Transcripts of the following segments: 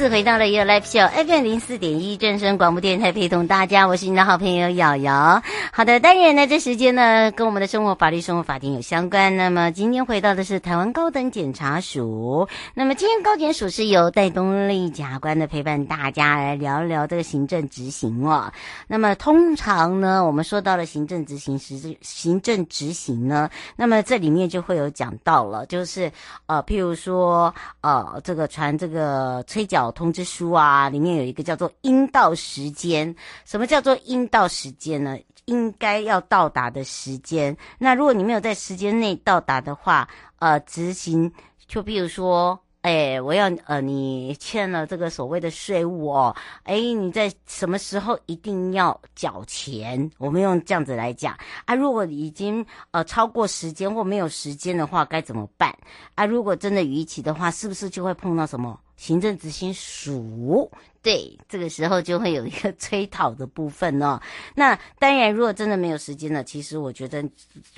次回到了一个 live show FM 零四点一正声广播电台，陪同大家，我是你的好朋友瑶瑶。好的，当然呢，这时间呢跟我们的生活法律、生活法庭有相关。那么今天回到的是台湾高等检察署。那么今天高检署是由戴东丽检察官的陪伴，大家来聊一聊这个行政执行哦。那么通常呢，我们说到了行政执行实质，行政执行呢，那么这里面就会有讲到了，就是呃，譬如说呃，这个传这个催缴。通知书啊，里面有一个叫做应到时间。什么叫做应到时间呢？应应该要到达的时间。那如果你没有在时间内到达的话，呃，执行就比如说。哎，我要呃，你欠了这个所谓的税务哦，哎，你在什么时候一定要缴钱？我们用这样子来讲啊。如果已经呃超过时间或没有时间的话，该怎么办？啊，如果真的逾期的话，是不是就会碰到什么行政执行署？对，这个时候就会有一个催讨的部分哦。那当然，如果真的没有时间了，其实我觉得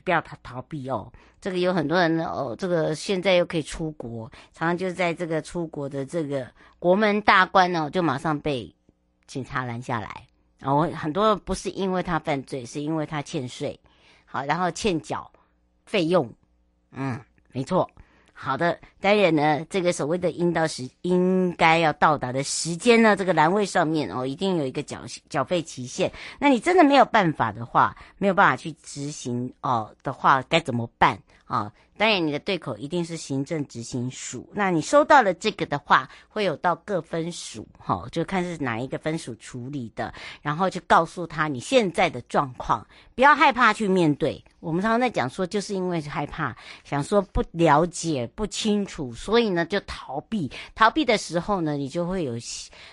不要逃逃避哦。这个有很多人哦，这个现在又可以出国，常常就在这个出国的这个国门大关哦，就马上被警察拦下来。然后很多不是因为他犯罪，是因为他欠税，好，然后欠缴费用。嗯，没错。好的，当然呢，这个所谓的应到时应该要到达的时间呢，这个栏位上面哦，一定有一个缴缴费期限。那你真的没有办法的话，没有办法去执行哦的话，该怎么办啊？哦当然，你的对口一定是行政执行署。那你收到了这个的话，会有到各分署，哈，就看是哪一个分署处理的，然后就告诉他你现在的状况，不要害怕去面对。我们常常在讲说，就是因为害怕，想说不了解、不清楚，所以呢就逃避。逃避的时候呢，你就会有，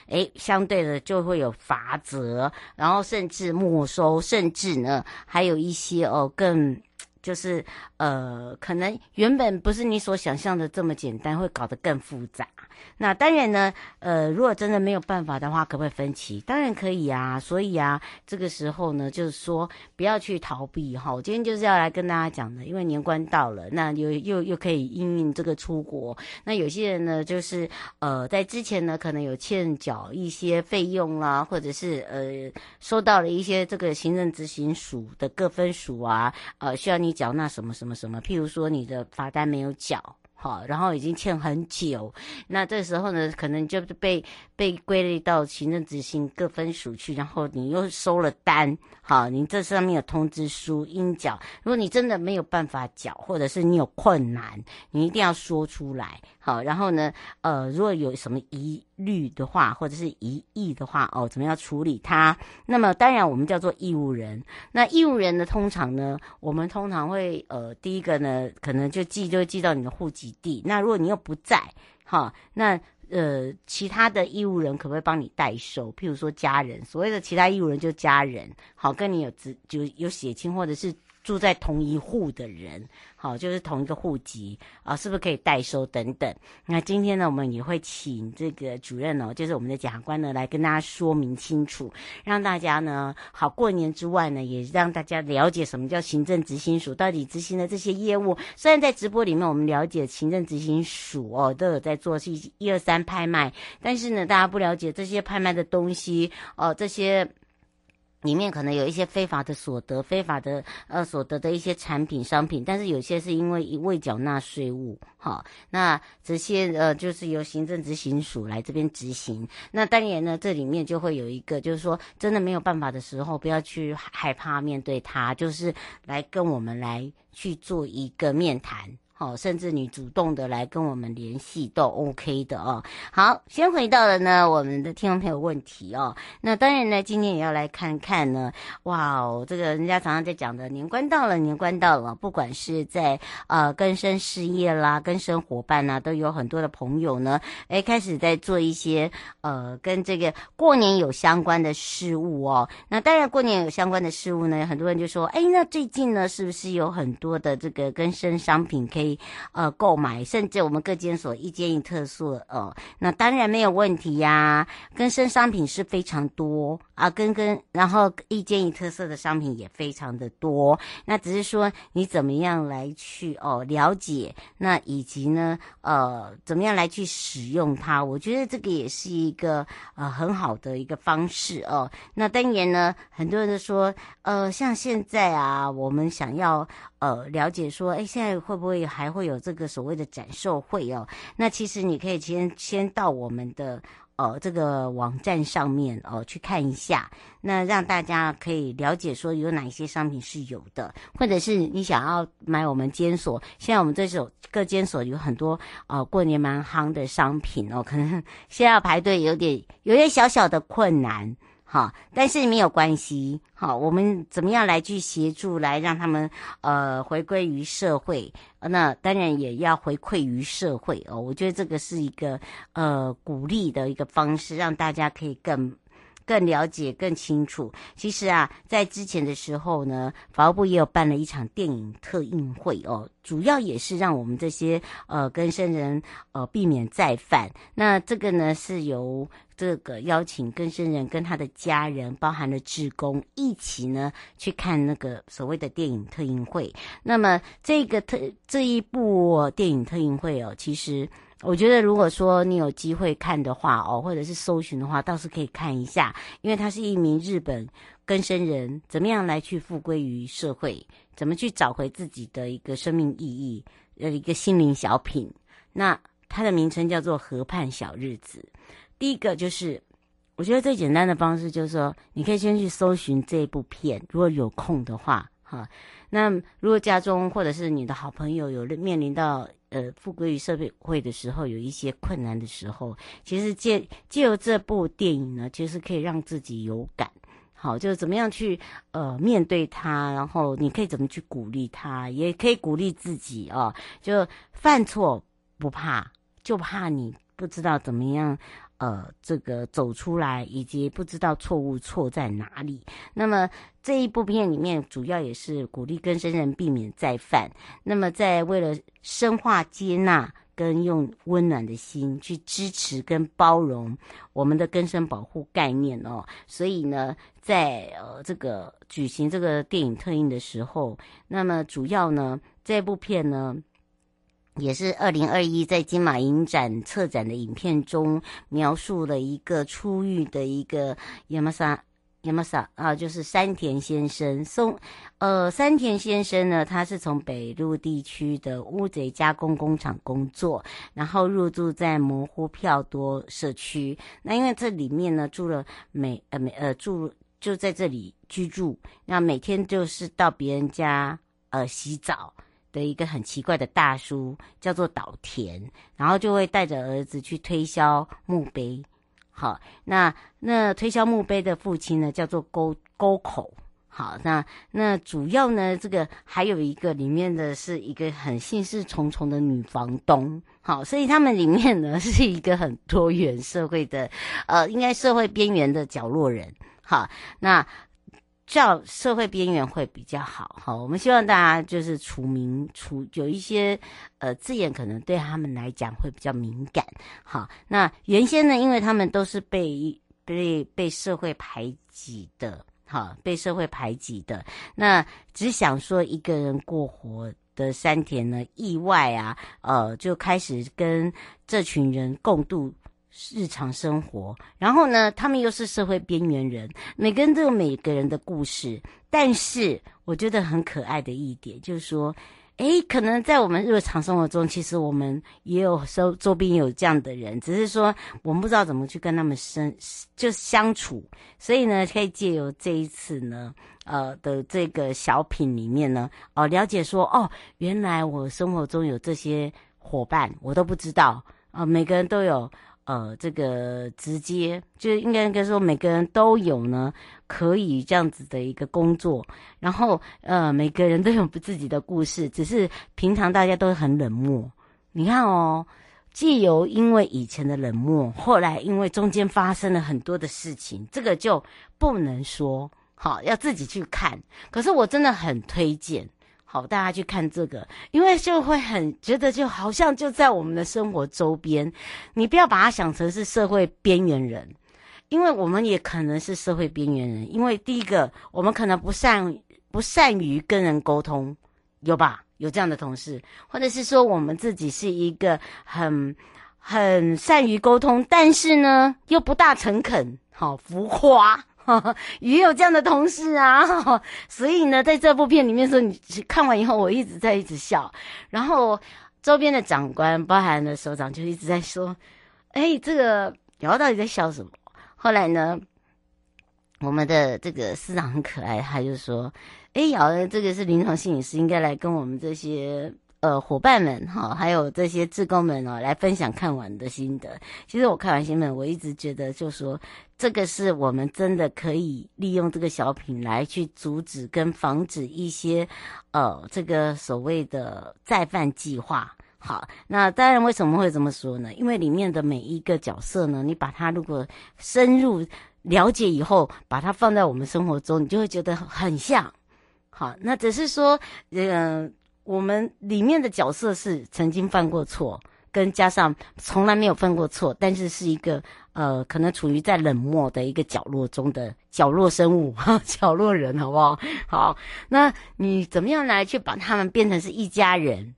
哎，相对的就会有罚则，然后甚至没收，甚至呢还有一些哦更。就是呃，可能原本不是你所想象的这么简单，会搞得更复杂。那当然呢，呃，如果真的没有办法的话，可不可以分期？当然可以啊。所以啊，这个时候呢，就是说不要去逃避哈。我今天就是要来跟大家讲的，因为年关到了，那又又又可以应运这个出国。那有些人呢，就是呃，在之前呢，可能有欠缴一些费用啦，或者是呃，收到了一些这个行政执行署的各分署啊，呃，需要你。缴纳什么什么什么，譬如说你的罚单没有缴，好，然后已经欠很久，那这时候呢，可能就是被被归类到行政执行各分署去，然后你又收了单，好，你这上面有通知书应缴，如果你真的没有办法缴，或者是你有困难，你一定要说出来。好，然后呢，呃，如果有什么疑率的话，或者是疑义的话，哦，怎么样处理它？那么当然，我们叫做义务人。那义务人呢，通常呢，我们通常会，呃，第一个呢，可能就寄，就寄到你的户籍地。那如果你又不在，哈，那呃，其他的义务人可不可以帮你代收？譬如说家人，所谓的其他义务人就家人，好，跟你有直就有血亲，或者是。住在同一户的人，好，就是同一个户籍啊，是不是可以代收等等？那今天呢，我们也会请这个主任哦，就是我们的检察官呢，来跟大家说明清楚，让大家呢好过年之外呢，也让大家了解什么叫行政执行署到底执行的这些业务。虽然在直播里面我们了解行政执行署哦，都有在做一一二三拍卖，但是呢，大家不了解这些拍卖的东西哦，这些。里面可能有一些非法的所得、非法的呃所得的一些产品、商品，但是有些是因为未缴纳税务，好，那这些呃就是由行政执行署来这边执行。那当然呢，这里面就会有一个，就是说真的没有办法的时候，不要去害怕面对它，就是来跟我们来去做一个面谈。好，甚至你主动的来跟我们联系都 OK 的哦。好，先回到了呢我们的听众朋友问题哦。那当然呢，今天也要来看看呢。哇哦，这个人家常常在讲的年关到了，年关到了，不管是在呃更生事业啦、更生伙伴呐，都有很多的朋友呢，哎开始在做一些呃跟这个过年有相关的事物哦。那当然，过年有相关的事物呢，很多人就说，哎，那最近呢，是不是有很多的这个更生商品可以？呃，购买，甚至我们各监所一间一特色哦，那当然没有问题呀、啊。更生商品是非常多啊，跟跟，然后一间一特色的商品也非常的多。那只是说你怎么样来去哦了解，那以及呢，呃，怎么样来去使用它？我觉得这个也是一个呃很好的一个方式哦。那当然呢，很多人都说，呃，像现在啊，我们想要。呃，了解说，哎，现在会不会还会有这个所谓的展售会哦？那其实你可以先先到我们的呃这个网站上面哦、去看一下，那让大家可以了解说有哪一些商品是有的，或者是你想要买我们监所，现在我们这所各监所有很多呃过年蛮夯的商品哦，可能 现在要排队有点有点小小的困难。好，但是没有关系。好，我们怎么样来去协助，来让他们呃回归于社会？那当然也要回馈于社会哦。我觉得这个是一个呃鼓励的一个方式，让大家可以更。更了解、更清楚。其实啊，在之前的时候呢，法务部也有办了一场电影特映会哦，主要也是让我们这些呃更生人呃避免再犯。那这个呢，是由这个邀请更生人跟他的家人，包含了志工一起呢去看那个所谓的电影特映会。那么这个特这一部电影特映会哦，其实。我觉得，如果说你有机会看的话哦，或者是搜寻的话，倒是可以看一下，因为他是一名日本更生人，怎么样来去复归于社会，怎么去找回自己的一个生命意义，呃，一个心灵小品。那它的名称叫做《河畔小日子》。第一个就是，我觉得最简单的方式就是说，你可以先去搜寻这部片，如果有空的话，哈。那如果家中或者是你的好朋友有面临到。呃，复归于社会的时候，有一些困难的时候，其实借借由这部电影呢，其实可以让自己有感，好，就是怎么样去呃面对他，然后你可以怎么去鼓励他，也可以鼓励自己啊，就犯错不怕，就怕你不知道怎么样。呃，这个走出来，以及不知道错误错在哪里。那么这一部片里面，主要也是鼓励更生人避免再犯。那么在为了深化接纳，跟用温暖的心去支持跟包容我们的更生保护概念哦。所以呢，在呃这个举行这个电影特映的时候，那么主要呢，这部片呢。也是二零二一在金马影展策展的影片中，描述了一个出狱的一个亚麻萨亚麻萨啊，就是山田先生松，呃，山田先生呢，他是从北陆地区的乌贼加工工厂工作，然后入住在模糊票多社区。那因为这里面呢住了每呃每呃住就在这里居住，那每天就是到别人家呃洗澡。的一个很奇怪的大叔叫做岛田，然后就会带着儿子去推销墓碑。好，那那推销墓碑的父亲呢，叫做沟沟口。好，那那主要呢，这个还有一个里面的是一个很心事重重的女房东。好，所以他们里面呢是一个很多元社会的，呃，应该社会边缘的角落人。好，那。叫社会边缘会比较好，哈，我们希望大家就是除名除有一些呃字眼，可能对他们来讲会比较敏感，好，那原先呢，因为他们都是被被被社会排挤的，哈，被社会排挤的，那只想说一个人过活的山田呢，意外啊，呃，就开始跟这群人共度日常生活，然后呢，他们又是社会边缘人，每个人都有每个人的故事。但是我觉得很可爱的一点就是说，诶，可能在我们日常生活中，其实我们也有周周边有这样的人，只是说我们不知道怎么去跟他们生就相处。所以呢，可以借由这一次呢，呃的这个小品里面呢，哦，了解说，哦，原来我生活中有这些伙伴，我都不知道啊，每个人都有。呃，这个直接就应该应该说，每个人都有呢，可以这样子的一个工作。然后，呃，每个人都有自己的故事，只是平常大家都很冷漠。你看哦，既由因为以前的冷漠，后来因为中间发生了很多的事情，这个就不能说好，要自己去看。可是我真的很推荐。好，大家去看这个，因为就会很觉得就好像就在我们的生活周边。你不要把它想成是社会边缘人，因为我们也可能是社会边缘人。因为第一个，我们可能不善不善于跟人沟通，有吧？有这样的同事，或者是说我们自己是一个很很善于沟通，但是呢又不大诚恳，好浮夸。也有这样的同事啊，所以呢，在这部片里面说，你看完以后，我一直在一直笑，然后周边的长官，包含的首长，就一直在说：“哎，这个瑶到底在笑什么？”后来呢，我们的这个师长很可爱，他就说：“哎，瑶，这个是临床心理师，应该来跟我们这些。”呃，伙伴们哈，还有这些志工们哦，来分享看完的心得。其实我看完新闻，我一直觉得，就说这个是我们真的可以利用这个小品来去阻止跟防止一些呃，这个所谓的再犯计划。好，那当然为什么会这么说呢？因为里面的每一个角色呢，你把它如果深入了解以后，把它放在我们生活中，你就会觉得很像。好，那只是说，嗯、呃。我们里面的角色是曾经犯过错，跟加上从来没有犯过错，但是是一个呃，可能处于在冷漠的一个角落中的角落生物，哈，角落人，好不好？好，那你怎么样来去把他们变成是一家人？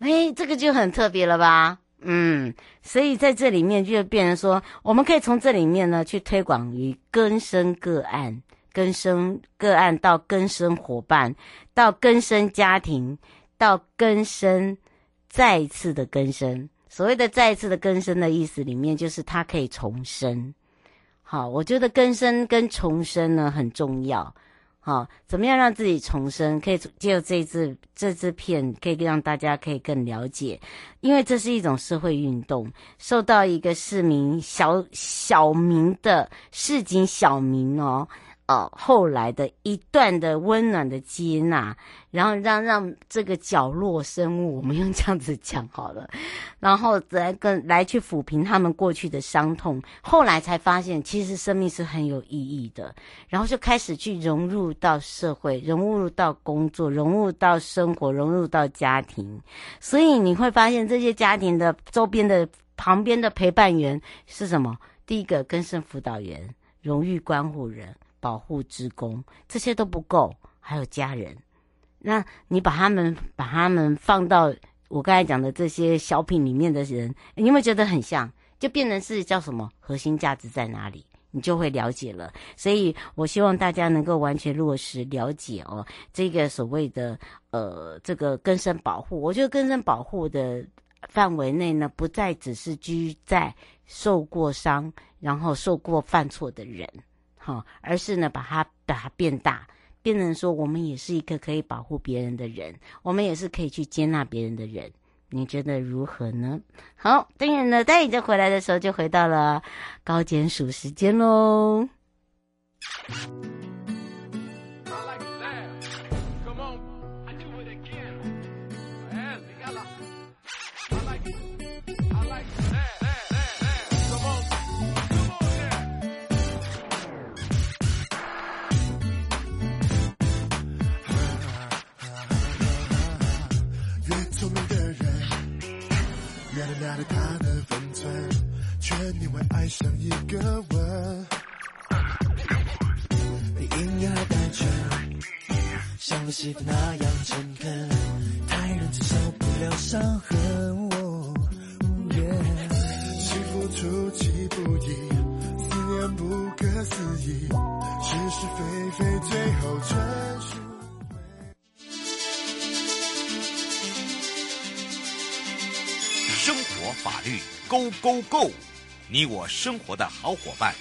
哎，这个就很特别了吧？嗯，所以在这里面就变成说，我们可以从这里面呢去推广于更生个案。更生个案到更生伙伴，到更生家庭，到更生再一次的更生。所谓的再一次的更生的意思里面，就是它可以重生。好，我觉得更生跟重生呢很重要。好，怎么样让自己重生？可以借由这支这支片，可以让大家可以更了解，因为这是一种社会运动，受到一个市民小小民的市井小民哦。哦，后来的一段的温暖的接纳，然后让让这个角落生物，我们用这样子讲好了，然后来跟来去抚平他们过去的伤痛，后来才发现其实生命是很有意义的，然后就开始去融入到社会，融入到工作，融入到生活，融入到家庭，所以你会发现这些家庭的周边的旁边的陪伴员是什么？第一个更生辅导员，荣誉关护人。保护职工，这些都不够，还有家人。那你把他们把他们放到我刚才讲的这些小品里面的人，你有没有觉得很像？就变成是叫什么？核心价值在哪里？你就会了解了。所以我希望大家能够完全落实了解哦，这个所谓的呃这个根深保护。我觉得根深保护的范围内呢，不再只是居在受过伤然后受过犯错的人。好，而是呢，把它把它变大，变成说，我们也是一个可以保护别人的人，我们也是可以去接纳别人的人。你觉得如何呢？好，当然呢，待你再回来的时候，就回到了高检署时间喽。却宁愿爱上一个吻。你隐而带着，像个媳妇那样诚恳，太认真受不了伤痕。欺负出其不意，思念不可思议，是是非非最后纯属。生活法律 Go Go Go，你我生活的好伙伴，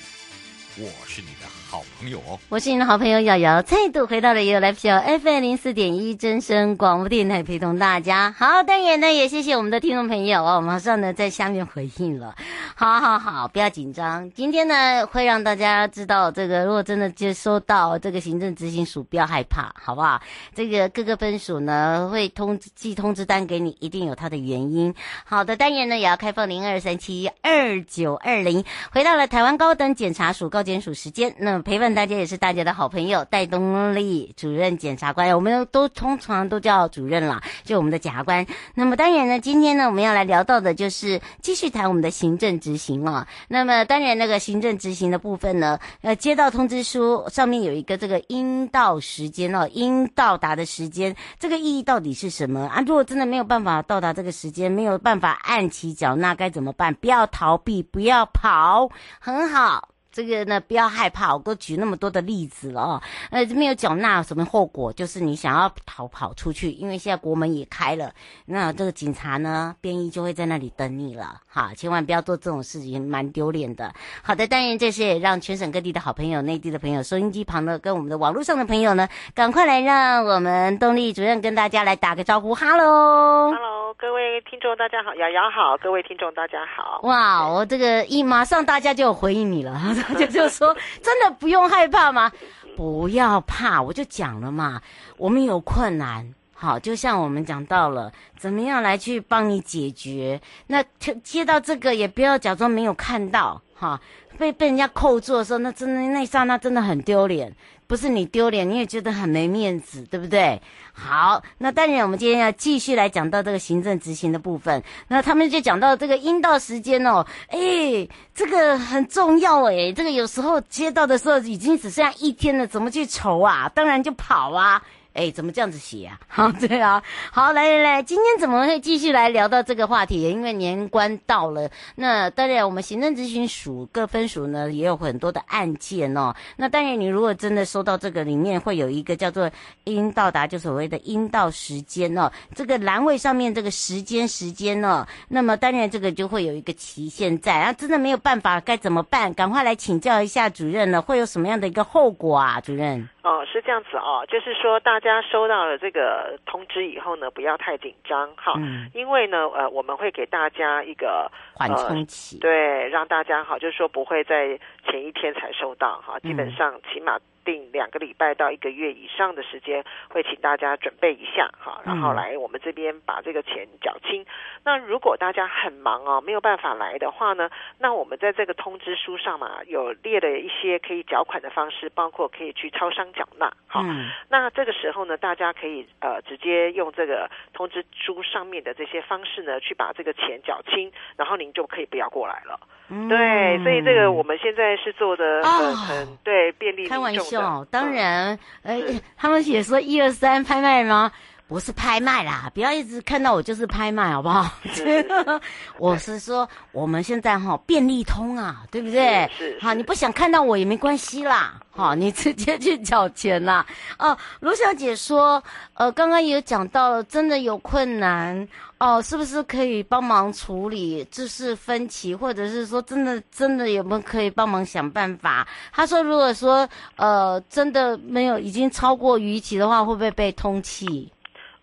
我是你的好朋友哦，我是你的好朋友瑶瑶，再度回到了 You Live Show FM 零四点一真声广播电台，陪同大家。好，当然呢，也谢谢我们的听众朋友哦，马上呢在下面回应了。好好好，不要紧张。今天呢会让大家知道，这个如果真的接收到这个行政执行署，不要害怕，好不好？这个各个分署呢会通知寄通知单给你，一定有它的原因。好的，当然呢也要开放零二三七二九二零。回到了台湾高等检察署高检署时间，那陪伴大家也是大家的好朋友戴东丽主任检察官，我们都通常都叫主任啦，就我们的检察官。那么当然呢，今天呢我们要来聊到的就是继续谈我们的行政。执行啊，那么当然那个行政执行的部分呢，呃，接到通知书上面有一个这个应到时间哦，应到达的时间，这个意义到底是什么啊？如果真的没有办法到达这个时间，没有办法按期缴纳，该怎么办？不要逃避，不要跑，很好。这个呢，不要害怕，我都举那么多的例子了哦。呃，没有缴纳什么后果，就是你想要逃跑出去，因为现在国门也开了，那这个警察呢，便衣就会在那里等你了。哈，千万不要做这种事情，蛮丢脸的。好的，当然这些也让全省各地的好朋友、内地的朋友、收音机旁的跟我们的网络上的朋友呢，赶快来让我们东立主任跟大家来打个招呼，哈喽，哈喽，各位听众大家好，瑶瑶好，各位听众大家好。哇，我这个一马上大家就有回应你了。大家就说真的不用害怕吗？不要怕，我就讲了嘛。我们有困难，好，就像我们讲到了，怎么样来去帮你解决。那接到这个也不要假装没有看到，哈，被被人家扣住的时候，那真的那一刹那真的很丢脸。不是你丢脸，你也觉得很没面子，对不对？好，那当然，我们今天要继续来讲到这个行政执行的部分。那他们就讲到这个应到时间哦，哎，这个很重要哎，这个有时候接到的时候已经只剩下一天了，怎么去筹啊？当然就跑啊。哎，怎么这样子写啊？好，对啊，好，来来来，今天怎么会继续来聊到这个话题？因为年关到了，那当然我们行政执行署各分署呢也有很多的案件哦。那当然，你如果真的收到这个，里面会有一个叫做应到达，就所谓的应到时间哦。这个栏位上面这个时间时间哦，那么当然这个就会有一个期限在啊。真的没有办法该怎么办？赶快来请教一下主任了，会有什么样的一个后果啊？主任？哦，是这样子哦，就是说大家收到了这个通知以后呢，不要太紧张哈，嗯，因为呢，呃，我们会给大家一个缓冲期，对，让大家哈，就是说不会在前一天才收到哈，基本上起码。定两个礼拜到一个月以上的时间，会请大家准备一下哈，然后来我们这边把这个钱缴清。那如果大家很忙哦，没有办法来的话呢，那我们在这个通知书上嘛，有列了一些可以缴款的方式，包括可以去超商缴纳。好，那这个时候呢，大家可以呃直接用这个通知书上面的这些方式呢，去把这个钱缴清，然后您就可以不要过来了。嗯、对，所以这个我们现在是做的很、哦、很对便利。开玩笑，当 然，哎、嗯，他们也说一二三拍卖吗？不是拍卖啦，不要一直看到我就是拍卖，好不好？是 我是说，我们现在哈便利通啊，对不对？是，是，好，你不想看到我也没关系啦，好，你直接去缴钱啦。哦，卢小姐说，呃，刚刚有讲到，真的有困难哦，是不是可以帮忙处理？就是分歧，或者是说真的真的有没有可以帮忙想办法？她说，如果说呃真的没有已经超过逾期的话，会不会被通缉？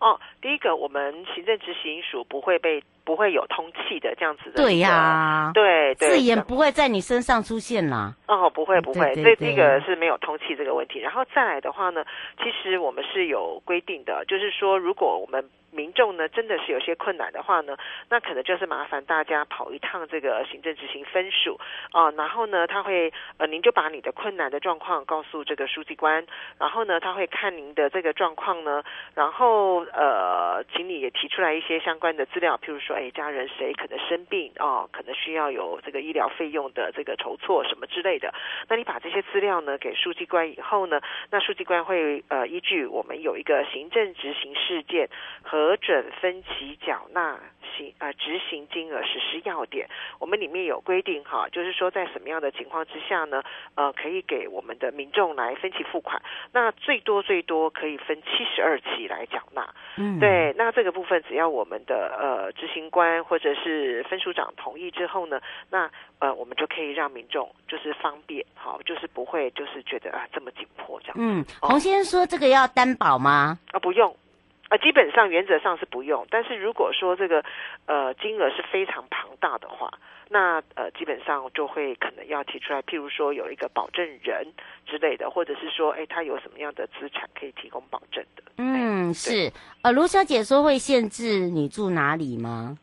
哦，第一个，我们行政执行署不会被不会有通气的这样子的。对呀、啊，对，对，字眼不会在你身上出现啦。哦，不会不会，这这个是没有通气这个问题。然后再来的话呢，其实我们是有规定的，就是说如果我们。民众呢，真的是有些困难的话呢，那可能就是麻烦大家跑一趟这个行政执行分署啊、呃，然后呢，他会呃，您就把你的困难的状况告诉这个书记官，然后呢，他会看您的这个状况呢，然后呃，请你也提出来一些相关的资料，譬如说，哎，家人谁可能生病哦，可能需要有这个医疗费用的这个筹措什么之类的，那你把这些资料呢给书记官以后呢，那书记官会呃依据我们有一个行政执行事件。核准分期缴纳行呃执行金额实施要点，我们里面有规定哈，就是说在什么样的情况之下呢，呃，可以给我们的民众来分期付款，那最多最多可以分七十二期来缴纳。嗯，对，那这个部分只要我们的呃执行官或者是分署长同意之后呢，那呃我们就可以让民众就是方便，好，就是不会就是觉得啊这么紧迫这样。嗯，洪先生说这个要担保吗？啊，不用。呃，基本上原则上是不用，但是如果说这个呃金额是非常庞大的话，那呃基本上就会可能要提出来，譬如说有一个保证人之类的，或者是说，哎，他有什么样的资产可以提供保证的？嗯，是。呃，卢小姐说会限制你住哪里吗？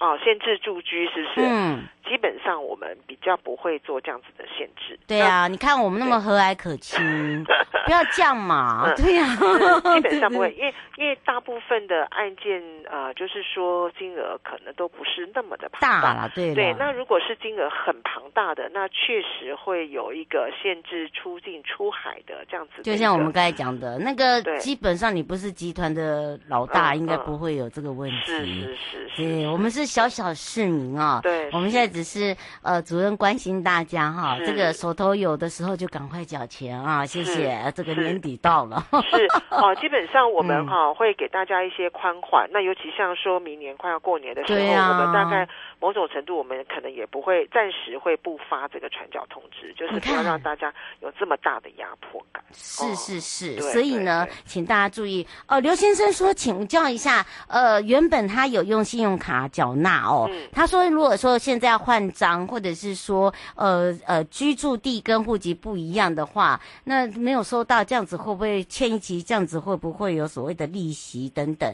哦，限制住居是不是？嗯。基本上我们比较不会做这样子的限制。对啊，你看我们那么和蔼可亲，不要这样嘛。对呀，基本上不会，因为因为大部分的案件呃，就是说金额可能都不是那么的庞大了。对对，那如果是金额很庞大的，那确实会有一个限制出境出海的这样子。就像我们刚才讲的那个，基本上你不是集团的老大，应该不会有这个问题。是是是。对，我们是小小市民啊。对，我们现在只。是呃，主任关心大家哈，这个手头有的时候就赶快缴钱啊，谢谢。这个年底到了，是哦，基本上我们哈、嗯、会给大家一些宽缓。那尤其像说明年快要过年的时候，啊、我们大概某种程度，我们可能也不会暂时会不发这个传教通知，就是不要让大家有这么大的压迫感。是是是，所以呢，请大家注意哦。刘先生说，请教一下，呃，原本他有用信用卡缴纳哦，嗯、他说如果说现在要换章，或者是说，呃呃，居住地跟户籍不一样的话，那没有收到这样子，会不会欠一期？这样子会不会有所谓的利息等等？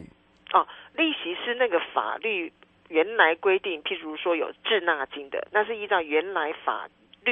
哦，利息是那个法律原来规定，譬如说有滞纳金的，那是依照原来法。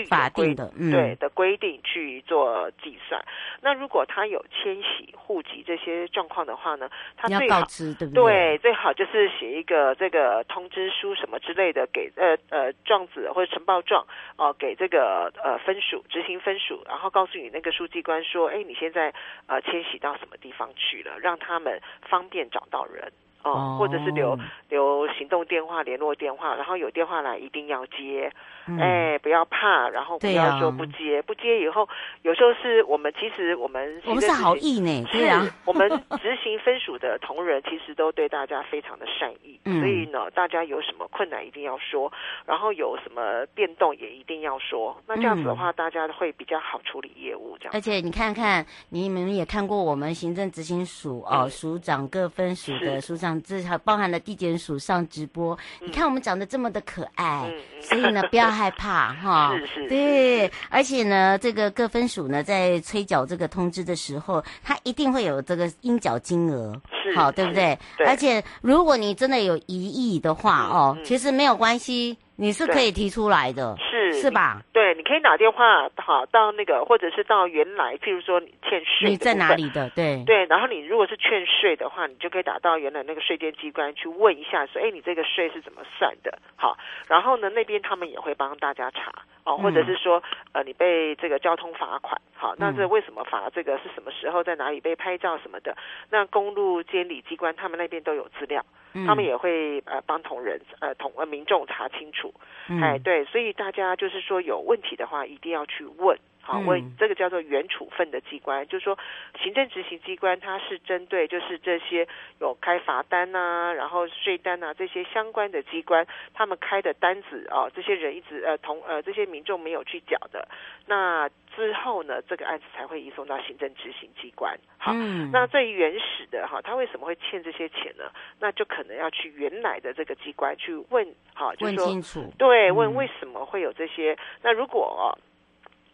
法定的，嗯、对的规定去做计算。那如果他有迁徙户籍这些状况的话呢，他最好知对不对？对，最好就是写一个这个通知书什么之类的给呃呃状子或者呈报状哦、呃，给这个呃分署执行分署，然后告诉你那个书记官说，哎，你现在呃迁徙到什么地方去了，让他们方便找到人。哦，或者是留留行动电话、联络电话，然后有电话来一定要接，嗯、哎，不要怕，然后不要说不接，啊、不接以后，有时候是我们其实我们我们是好意呢，对啊，我们执行分署的同仁其实都对大家非常的善意，嗯、所以呢，大家有什么困难一定要说，然后有什么变动也一定要说，那这样子的话，大家会比较好处理业务，这样。而且你看看，你们也看过我们行政执行署哦，署长各分署的署长。这还包含了地检署上直播，嗯、你看我们长得这么的可爱，嗯、所以呢不要害怕哈。是是，对，而且呢，这个各分署呢在催缴这个通知的时候，它一定会有这个应缴金额，好对不对？对，而且如果你真的有疑义的话哦，其实没有关系。你是可以提出来的，是是吧？对，你可以打电话好到那个，或者是到原来，譬如说你欠税，你在哪里的？对对，然后你如果是欠税的话，你就可以打到原来那个税监机关去问一下，说，哎，你这个税是怎么算的？好，然后呢，那边他们也会帮大家查哦，或者是说，呃，你被这个交通罚款，好，那这为什么罚？这个是什么时候在哪里被拍照什么的？那公路监理机关他们那边都有资料。他们也会呃帮同仁呃同呃民众查清楚，嗯、哎对，所以大家就是说有问题的话一定要去问，好问、嗯、这个叫做原处分的机关，就是说行政执行机关它是针对就是这些有开罚单呐、啊，然后税单呐、啊、这些相关的机关，他们开的单子啊、哦，这些人一直呃同呃这些民众没有去缴的，那。之后呢，这个案子才会移送到行政执行机关。好，嗯、那最原始的哈，他为什么会欠这些钱呢？那就可能要去原来的这个机关去问，好，就是说，问清楚。对，问为什么会有这些？嗯、那如果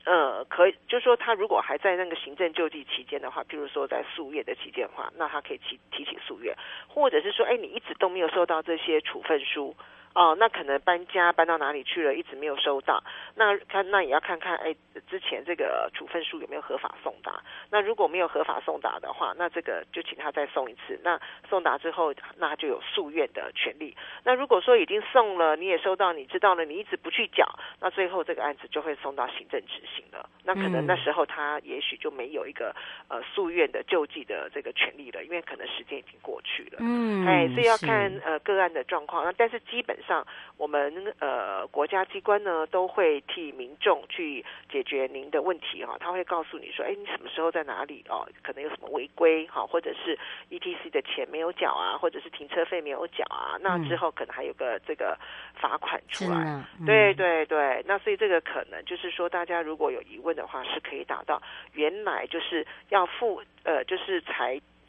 呃，可以，就是说他如果还在那个行政救济期间的话，譬如说在诉愿的期间的话，那他可以提提起诉愿，或者是说，哎，你一直都没有收到这些处分书。哦，那可能搬家搬到哪里去了，一直没有收到。那看那也要看看，哎，之前这个处分书有没有合法送达？那如果没有合法送达的话，那这个就请他再送一次。那送达之后，那他就有诉愿的权利。那如果说已经送了，你也收到，你知道了，你一直不去缴，那最后这个案子就会送到行政执行了。那可能那时候他也许就没有一个呃诉愿的救济的这个权利了，因为可能时间已经过去了。嗯，哎，所以要看呃个案的状况。那但是基本上我们呃国家机关呢都会替民众去解决您的问题哈，他会告诉你说，哎，你什么时候在哪里哦？可能有什么违规哈，或者是 ETC 的钱没有缴啊，或者是停车费没有缴啊，那之后可能还有个这个罚款出来。对对对，那所以这个可能就是说，大家如果有疑问的话，是可以打到原来就是要付呃，就是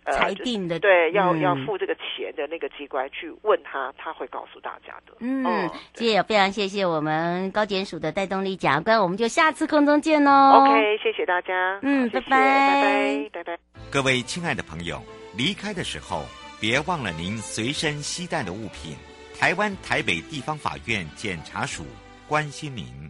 才。裁定的、呃、对，要、嗯、要付这个钱的那个机关去问他，他会告诉大家的。嗯，这也非常谢谢我们高检署的带动力检察官，我们就下次空中见喽。OK，谢谢大家。嗯，拜拜，拜拜，拜拜。各位亲爱的朋友，离开的时候别忘了您随身携带的物品。台湾台北地方法院检察署关心您。